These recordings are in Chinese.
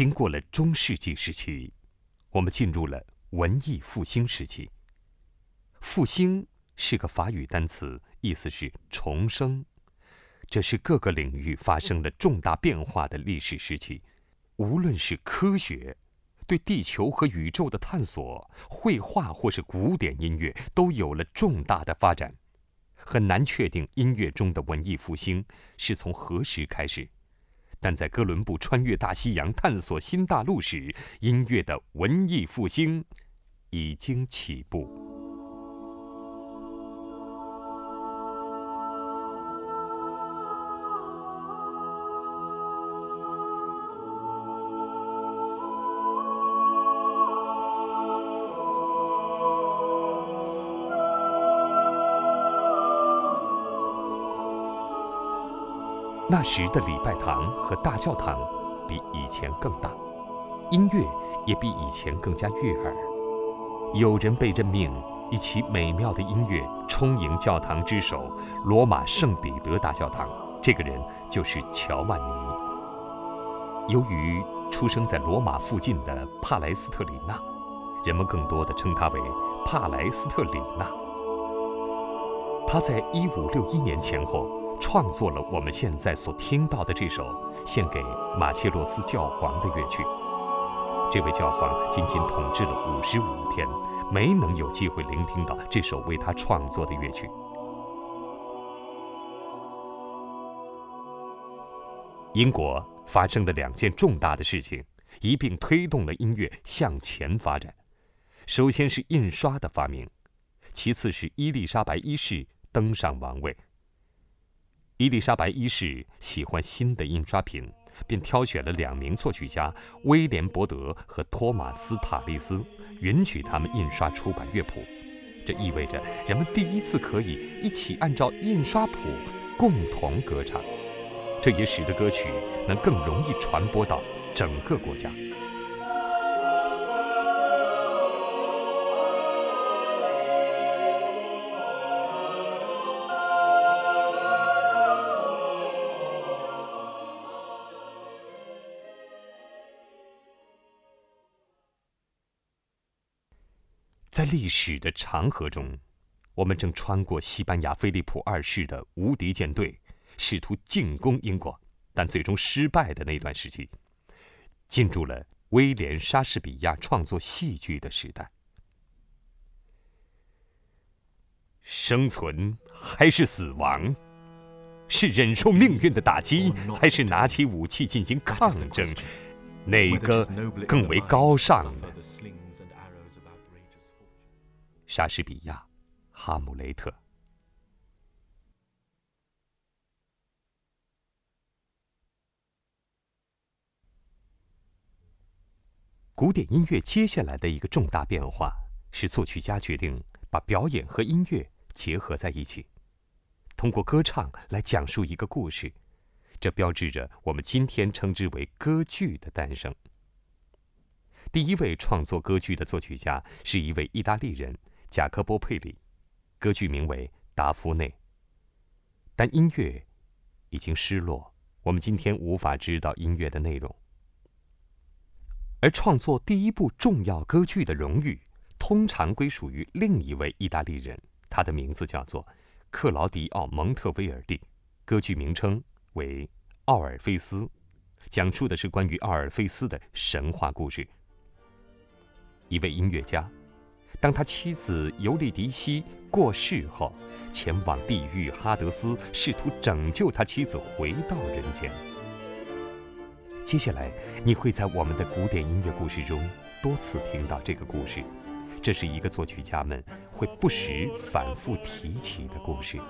经过了中世纪时期，我们进入了文艺复兴时期。复兴是个法语单词，意思是重生。这是各个领域发生了重大变化的历史时期，无论是科学。对地球和宇宙的探索，绘画或是古典音乐都有了重大的发展。很难确定音乐中的文艺复兴是从何时开始，但在哥伦布穿越大西洋探索新大陆时，音乐的文艺复兴已经起步。那时的礼拜堂和大教堂比以前更大，音乐也比以前更加悦耳。有人被任命以其美妙的音乐充盈教堂之首——罗马圣彼得大教堂。这个人就是乔万尼。由于出生在罗马附近的帕莱斯特里纳，人们更多的称他为帕莱斯特里纳。他在一五六一年前后。创作了我们现在所听到的这首献给马切洛斯教皇的乐曲。这位教皇仅仅统治了五十五天，没能有机会聆听到这首为他创作的乐曲。英国发生了两件重大的事情，一并推动了音乐向前发展。首先是印刷的发明，其次是伊丽莎白一世登上王位。伊丽莎白一世喜欢新的印刷品，便挑选了两名作曲家威廉·伯德和托马斯·塔利斯，允许他们印刷出版乐谱。这意味着人们第一次可以一起按照印刷谱共同歌唱，这也使得歌曲能更容易传播到整个国家。在历史的长河中，我们正穿过西班牙菲利普二世的无敌舰队，试图进攻英国，但最终失败的那段时期，进入了威廉·莎士比亚创作戏剧的时代。生存还是死亡？是忍受命运的打击，还是拿起武器进行抗争？哪个更为高尚呢？莎士比亚，《哈姆雷特》。古典音乐接下来的一个重大变化是，作曲家决定把表演和音乐结合在一起，通过歌唱来讲述一个故事，这标志着我们今天称之为歌剧的诞生。第一位创作歌剧的作曲家是一位意大利人。贾科波·佩里，歌剧名为《达夫内》，但音乐已经失落，我们今天无法知道音乐的内容。而创作第一部重要歌剧的荣誉，通常归属于另一位意大利人，他的名字叫做克劳迪奥·蒙特威尔第，歌剧名称为《奥尔菲斯》，讲述的是关于奥尔菲斯的神话故事。一位音乐家。当他妻子尤利迪西过世后，前往地狱哈德斯，试图拯救他妻子回到人间。接下来，你会在我们的古典音乐故事中多次听到这个故事，这是一个作曲家们会不时反复提起的故事。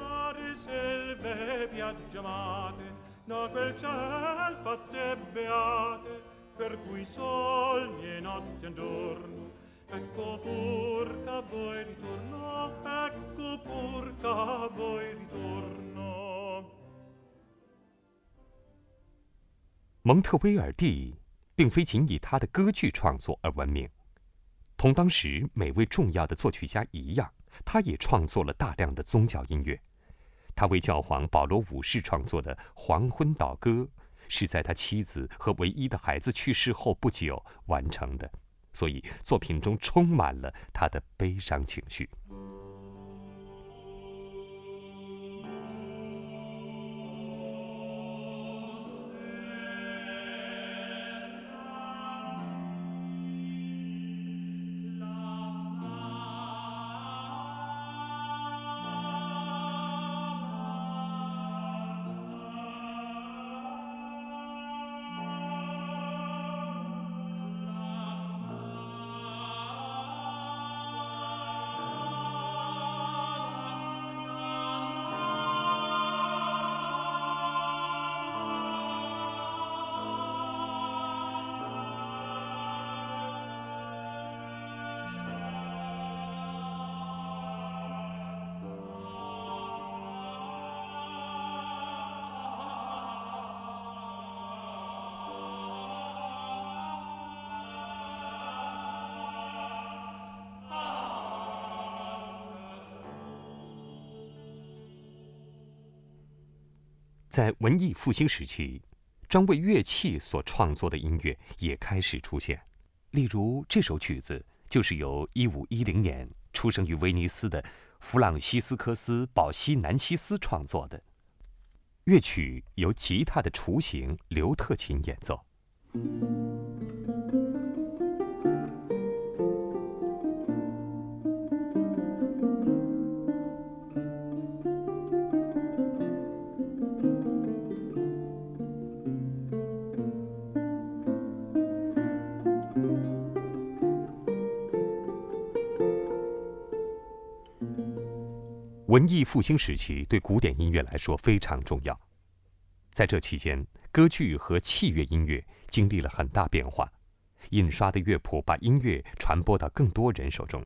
蒙特威尔第并非仅以他的歌剧创作而闻名，同当时每位重要的作曲家一样，他也创作了大量的宗教音乐。他为教皇保罗五世创作的《黄昏祷歌》，是在他妻子和唯一的孩子去世后不久完成的，所以作品中充满了他的悲伤情绪。在文艺复兴时期，专为乐器所创作的音乐也开始出现。例如，这首曲子就是由1510年出生于威尼斯的弗朗西斯科斯·保西南西斯创作的。乐曲由吉他的雏形刘特琴演奏。文艺复兴时期对古典音乐来说非常重要，在这期间，歌剧和器乐音乐经历了很大变化，印刷的乐谱把音乐传播到更多人手中。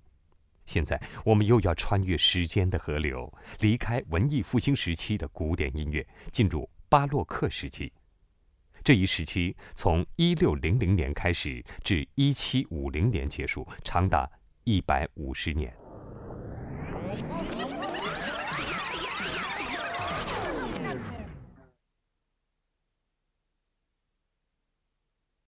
现在，我们又要穿越时间的河流，离开文艺复兴时期的古典音乐，进入巴洛克时期。这一时期从一六零零年开始至一七五零年结束，长达一百五十年。